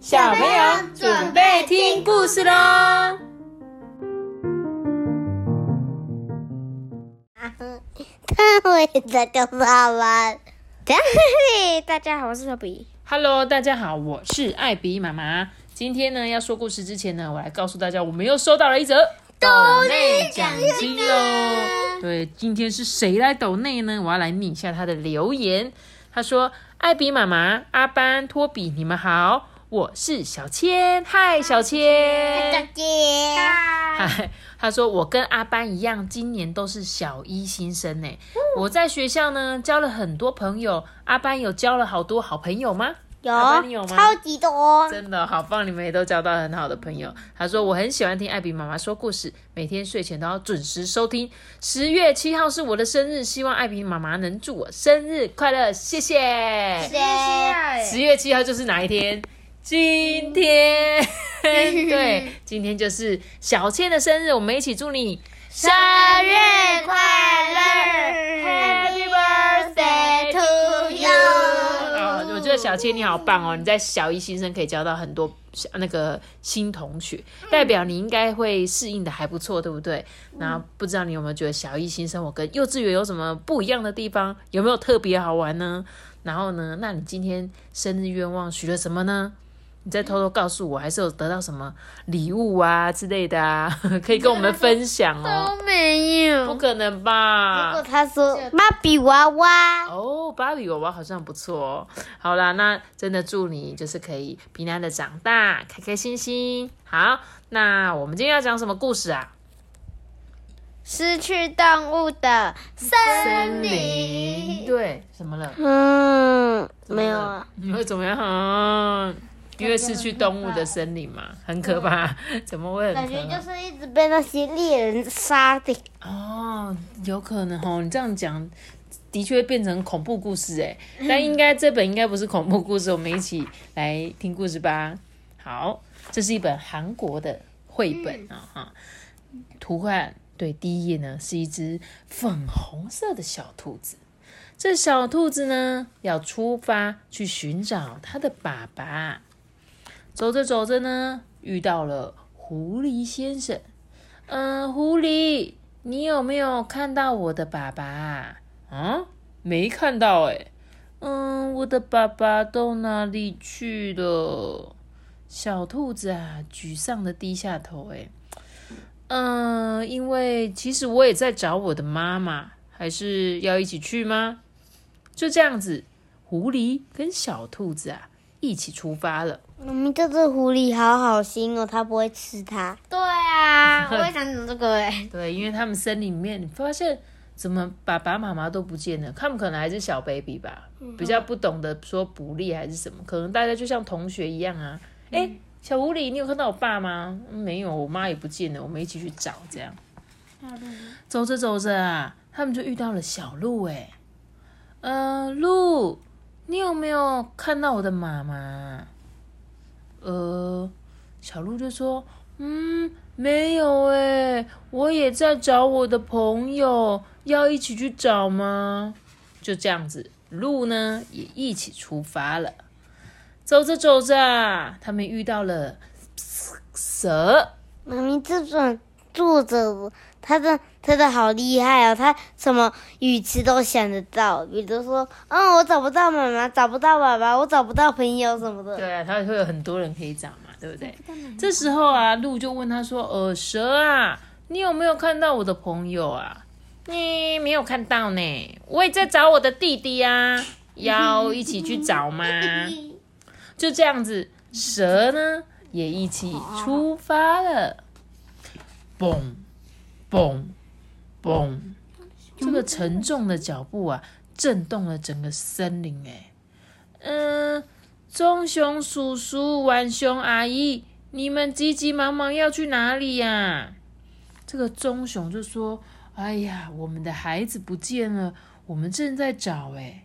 小朋友准备听故事喽！我也在叫爸爸。大家好，我是小比。Hello，大家好，我是艾比妈妈。今天呢，要说故事之前呢，我来告诉大家，我们又收到了一则抖内奖金喽。对，今天是谁来抖内呢？我要来念一下他的留言。他说：“艾比妈妈、阿班、托比，你们好，我是小千。嗨，小千。大姐，嗨，他说我跟阿班一样，今年都是小一新生呢。我在学校呢交了很多朋友，阿班有交了好多好朋友吗？有你有吗超级多。真的好棒，你们也都交到很好的朋友。他说我很喜欢听艾比妈妈说故事，每天睡前都要准时收听。十月七号是我的生日，希望艾比妈妈能祝我生日快乐，谢谢。谢谢。十月七号就是哪一天？今天，对，今天就是小倩的生日，我们一起祝你生日快乐，Happy birthday to you！哦，我觉得小倩你好棒哦，你在小一新生可以交到很多那个新同学，代表你应该会适应的还不错，对不对？那不知道你有没有觉得小一新生活跟幼稚园有什么不一样的地方？有没有特别好玩呢？然后呢，那你今天生日愿望许了什么呢？你再偷偷告诉我，还是有得到什么礼物啊之类的啊？可以跟我们分享哦。都没有不。可能吧？如果他说芭比娃娃，哦，芭比娃娃好像不错哦。好啦，那真的祝你就是可以平安的长大，开开心心。好，那我们今天要讲什么故事啊？失去动物的森林。对，什么了？嗯，没有啊。。你会怎么样？嗯因为是去动物的森林嘛，很可怕。怎么会很可怕？感觉就是一直被那些猎人杀的。哦，有可能哦。你这样讲，的确变成恐怖故事哎。但应该这本应该不是恐怖故事，我们一起来听故事吧。好，这是一本韩国的绘本啊哈。图画对第一页呢是一只粉红色的小兔子。这小兔子呢要出发去寻找它的爸爸。走着走着呢，遇到了狐狸先生。嗯，狐狸，你有没有看到我的爸爸啊？啊，没看到哎。嗯，我的爸爸到哪里去了？小兔子啊，沮丧的低下头。哎，嗯，因为其实我也在找我的妈妈，还是要一起去吗？就这样子，狐狸跟小兔子啊一起出发了。我们这只狐狸好好心哦，它不会吃它。对啊，我也想讲这个哎。对，因为他们森林里面，你发现怎么爸爸妈妈都不见了，他们可能还是小 baby 吧，比较不懂得说捕猎还是什么，可能大家就像同学一样啊。哎、小狐狸，你有看到我爸吗？嗯没有，我妈也不见了，我们一起去找。这样走着走着啊，他们就遇到了小鹿。哎，呃，鹿，你有没有看到我的妈妈？呃，小鹿就说：“嗯，没有诶，我也在找我的朋友，要一起去找吗？”就这样子，鹿呢也一起出发了。走着走着，他们遇到了蛇。妈咪，这种坐着，它的他的好厉害哦，他什么语词都想得到，比如说，嗯，我找不到妈妈，找不到爸爸，我找不到朋友什么的。对啊，他会有很多人可以找嘛，对不对？这时候啊，鹿就问他说：“呃，蛇啊，你有没有看到我的朋友啊？”你没有看到呢，我也在找我的弟弟啊，要一起去找吗？就这样子，蛇呢也一起出发了。嘣嘣嘣！这个沉重的脚步啊，震动了整个森林。哎，嗯，棕熊叔叔、浣熊阿姨，你们急急忙忙要去哪里呀、这个棕熊就说：“哎呀，我们的孩子不见了，我们正在找。”哎，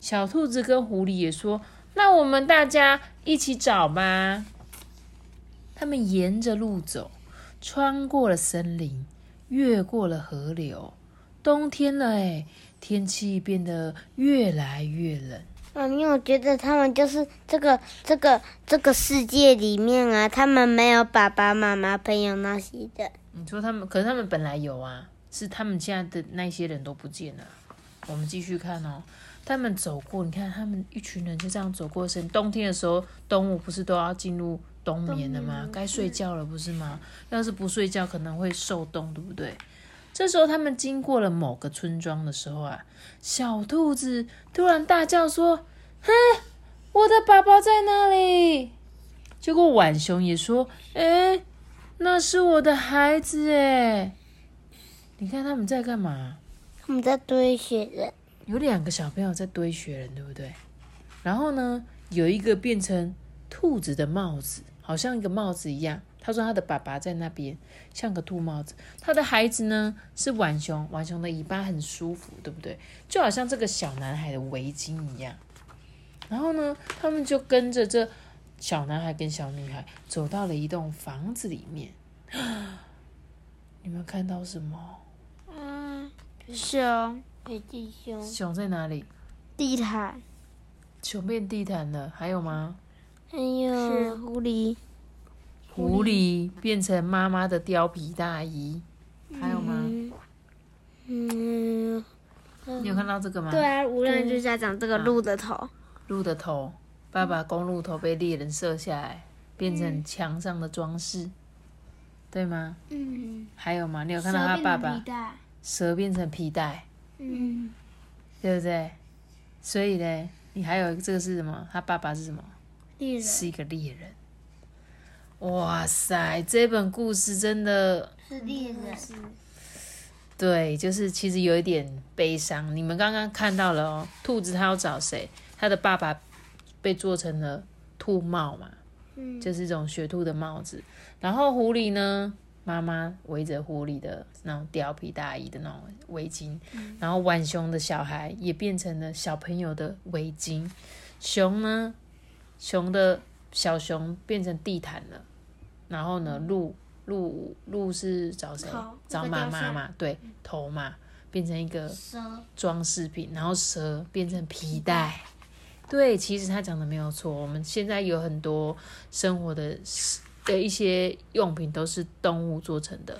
小兔子跟狐狸也说：“那我们大家一起找吧。”他们沿着路走，穿过了森林，越过了河流。冬天了，哎，天气变得越来越冷。嗯，因为，我觉得他们就是这个这个这个世界里面啊，他们没有爸爸妈妈、朋友那些的。你说他们，可是他们本来有啊，是他们现在的那些人都不见了。我们继续看哦，他们走过，你看他们一群人就这样走过身。冬天的时候，动物不是都要进入冬眠了吗？该睡觉了，不是吗？要是不睡觉，可能会受冻，对不对？这时候他们经过了某个村庄的时候啊，小兔子突然大叫说：“哼，我的宝宝在哪里？”结果浣熊也说：“哎，那是我的孩子哎。”你看他们在干嘛？他们在堆雪人。有两个小朋友在堆雪人，对不对？然后呢，有一个变成兔子的帽子，好像一个帽子一样。他说他的爸爸在那边，像个兔帽子。他的孩子呢是浣熊，浣熊的尾巴很舒服，对不对？就好像这个小男孩的围巾一样。然后呢，他们就跟着这小男孩跟小女孩走到了一栋房子里面。你们看到什么？嗯，熊，北极熊，熊在哪里？地毯，熊变地毯了，还有吗？还有狐狸，狐狸变成妈妈的貂皮大衣，还有吗？嗯，你有看到这个吗？对啊，无论之下长这个鹿的头，鹿的头，爸爸公鹿头被猎人射下来，变成墙上的装饰，对吗？嗯，还有吗？你有看到他爸爸带，蛇变成皮带，嗯，对不对？所以呢，你还有这个是什么？他爸爸是什么？猎人是一个猎人。哇塞，这本故事真的是猎人，对，就是其实有一点悲伤。你们刚刚看到了哦，兔子它要找谁？它的爸爸被做成了兔帽嘛，嗯，就是一种雪兔的帽子。然后狐狸呢，妈妈围着狐狸的那种貂皮大衣的那种围巾。然后浣熊的小孩也变成了小朋友的围巾。熊呢，熊的小熊变成地毯了。然后呢，鹿鹿鹿是找谁？找妈妈嘛，对，头嘛，变成一个蛇，装饰品，然后蛇变成皮带。对，其实他讲的没有错。我们现在有很多生活的的一些用品都是动物做成的，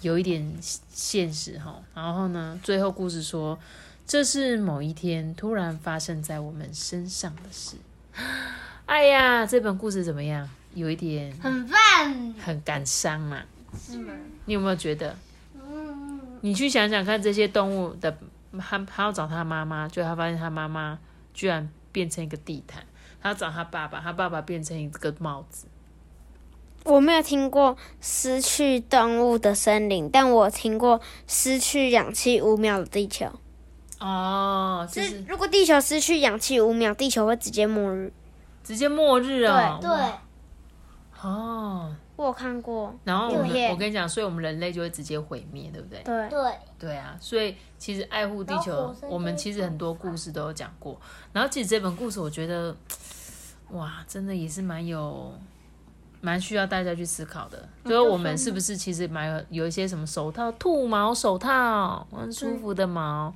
有一点现实哈。然后呢，最后故事说，这是某一天突然发生在我们身上的事。哎呀，这本故事怎么样？有一点很棒，很感伤嘛。是吗？你有没有觉得？嗯，你去想想看，这些动物的，他他要找他妈妈，就他发现他妈妈居然变成一个地毯；他要找他爸爸，他爸爸变成一个帽子。我没有听过失去动物的森林，但我听过失去氧气五秒的地球。哦，就是是如果地球失去氧气五秒，地球会直接末日。直接末日啊。对，哦，我有看过。然后我们我跟你讲，所以我们人类就会直接毁灭，对不对？对，对，对啊，所以其实爱护地球我们其实很多故事都有讲过。然后其实这本故事，我觉得，哇，真的也是蛮有，蛮需要大家去思考的。就是我们是不是其实买有有一些什么手套，兔毛手套，很舒服的毛。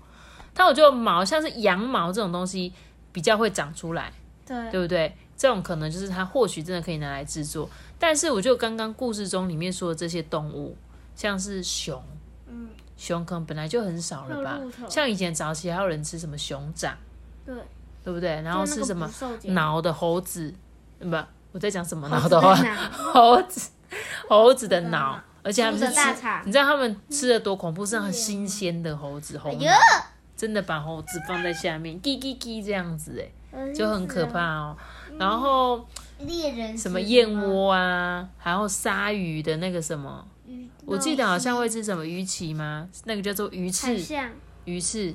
但我觉得毛像是羊毛这种东西比较会长出来，对，对不对？这种可能就是它或许真的可以拿来制作，但是我觉得刚刚故事中里面说的这些动物，像是熊，嗯，熊可能本来就很少了吧？像以前早期还有人吃什么熊掌，对，对不对？然后是什么脑脑的猴子，不，我在讲什么？脑的话？猴子，猴子的脑，而且他们是吃肠，你知道他们吃的多恐怖？是很新鲜的猴子，猴脑呦，真的把猴子放在下面，叽叽叽这样子，哎，嗯就很可怕哦。然后猎人什么燕窝啊，还有鲨鱼的那个什么，我记得好像会吃什么鱼鳍吗？那个叫做鱼翅，鱼翅。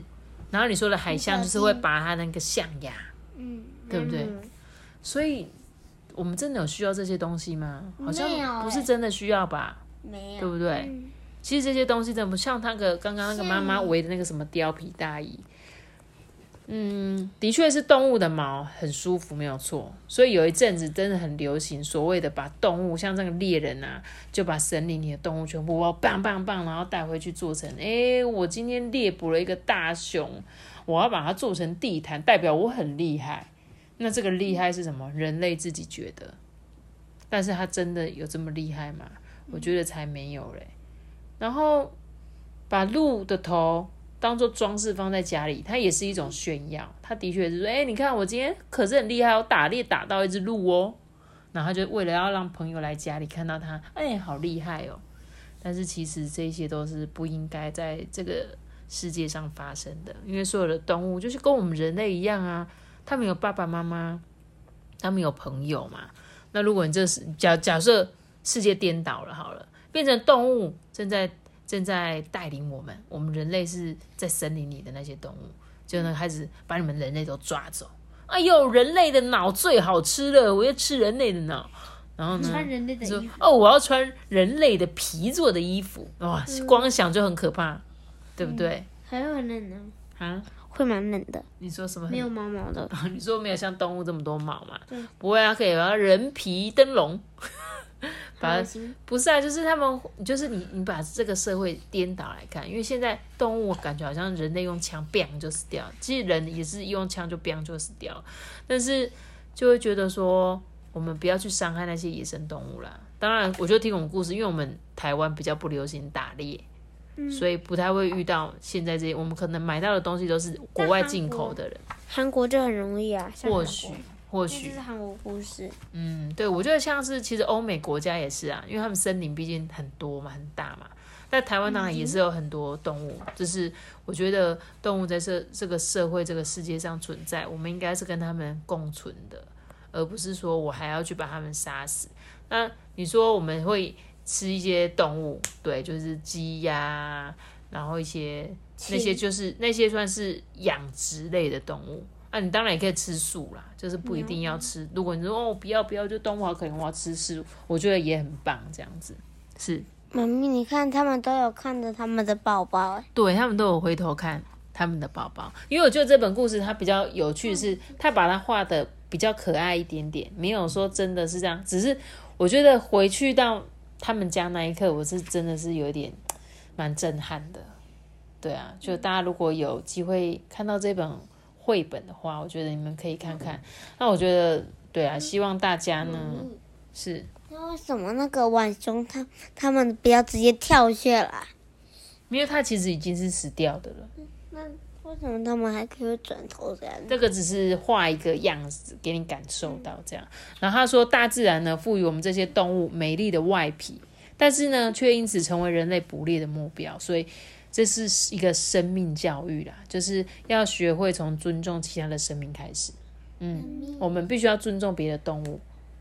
然后你说的海象就是会拔它那个象牙，嗯，对不对嗯所以我们真的有需要这些东西吗？好像不是欸真的需要吧，没有，对不对？嗯其实这些东西怎么像那个刚刚那个妈妈围的那个什么貂皮大衣，嗯，的确是动物的毛很舒服，没有错。所以有一阵子真的很流行所谓的把动物，像这个猎人啊，就把森林里的动物全部棒棒棒，然后带回去做成，诶，我今天猎捕了一个大熊，我要把它做成地毯，代表我很厉害。那这个厉害是什么？人类自己觉得，但是他真的有这么厉害吗？我觉得才没有嘞。然后把鹿的头当做装饰放在家里，它也是一种炫耀。他的确是说，哎、你看我今天可是很厉害，我打猎打到一只鹿哦。然后就为了要让朋友来家里看到他，哎、好厉害哦。但是其实这些都是不应该在这个世界上发生的，因为所有的动物就是跟我们人类一样啊，他们有爸爸妈妈，他们有朋友嘛。那如果你这是假假设世界颠倒了好了，变成动物正在正在带领我们，我们人类是在森林里的那些动物，就能开始把你们人类都抓走。哎呦，人类的脑最好吃了，我要吃人类的脑。然后呢？穿人类的衣服，哦，我要穿人类的皮做的衣服，哇，光想就很可怕，对不对？还会很冷呢，啊，会蛮冷的，你说什么？没有毛毛的。你说没有像动物这么多毛嘛？不会啊，可以把它人皮灯笼，把它行不是啊，就是他们，就是你你把这个社会颠倒来看，因为现在动物我感觉好像人类用枪 biang 就死掉，其实人也是用枪就 biang 就死掉，但是就会觉得说，我们不要去伤害那些野生动物啦。当然，我就听我们故事，因为我们台湾比较不流行打猎，所以不太会遇到现在这些。我们可能买到的东西都是国外进口的人，韩国就很容易啊，像韩国或许或这许是韩国故事，嗯，对，我觉得像是其实欧美国家也是啊，因为他们森林毕竟很多嘛，很大嘛。在台湾当然也是有很多动物，就是我觉得动物在这这个社会、这个世界上存在，我们应该是跟他们共存的，而不是说我还要去把他们杀死。那你说我们会吃一些动物，对，就是鸡呀、然后一些那些就是那些算是养殖类的动物。啊，你当然也可以吃素啦，就是不一定要吃。如果你说哦不要不要，就动物好可怜，我要吃素，我觉得也很棒，这样子是妈咪，你看他们都有看着他们的宝宝，哎，对他们都有回头看他们的宝宝，因为我觉得这本故事它比较有趣是，它把它画的比较可爱一点点，没有说真的是这样，只是我觉得回去到他们家那一刻，我是真的是有一点蛮震撼的。对啊，就大家如果有机会看到这本绘本的话，我觉得你们可以看看。那我觉得，对啊，希望大家呢是那为什么那个浣熊他他们不要直接跳下来？因为它其实已经是死掉的了。那为什么他们还可以转头这样？这个只是画一个样子给你感受到这样。然后他说，大自然呢赋予我们这些动物美丽的外皮，但是呢却因此成为人类捕猎的目标，所以这是一个生命教育啦，就是要学会从尊重其他的生命开始。嗯，我们必须要尊重别的动物，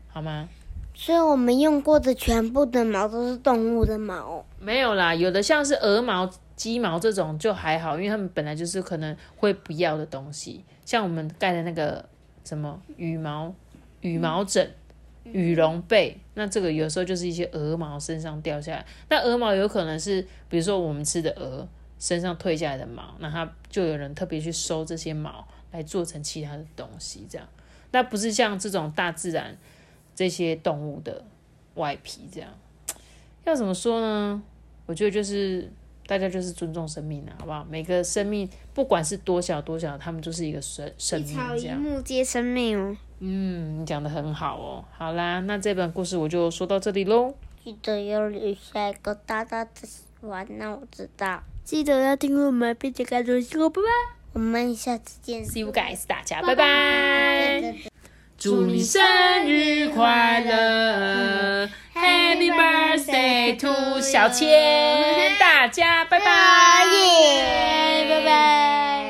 好吗？所以我们用过的全部的毛都是动物的毛。没有啦，有的像是鹅毛、鸡毛这种就还好，因为它们本来就是可能会不要的东西，像我们盖的那个什么羽毛、羽毛枕、羽绒被，那这个有时候就是一些鹅毛身上掉下来。那鹅毛有可能是，比如说我们吃的鹅身上退下来的毛，那它就有人特别去收这些毛来做成其他的东西，这样。那不是像这种大自然这些动物的外皮这样。要怎么说呢？我觉得就是大家就是尊重生命啊，好不好？每个生命不管是多小多小，他们就是一个生生命草一这样。木皆生命哦。嗯，你讲的很好哦。好啦，那这本故事我就说到这里喽。记得要留下一个大大的喜欢，那我知道。记得要订阅我们，并且关注我，拜拜。我们下次见。See you guys，大家拜拜。拜。祝你生日快乐 happy birthday to 小千大家拜拜耶拜拜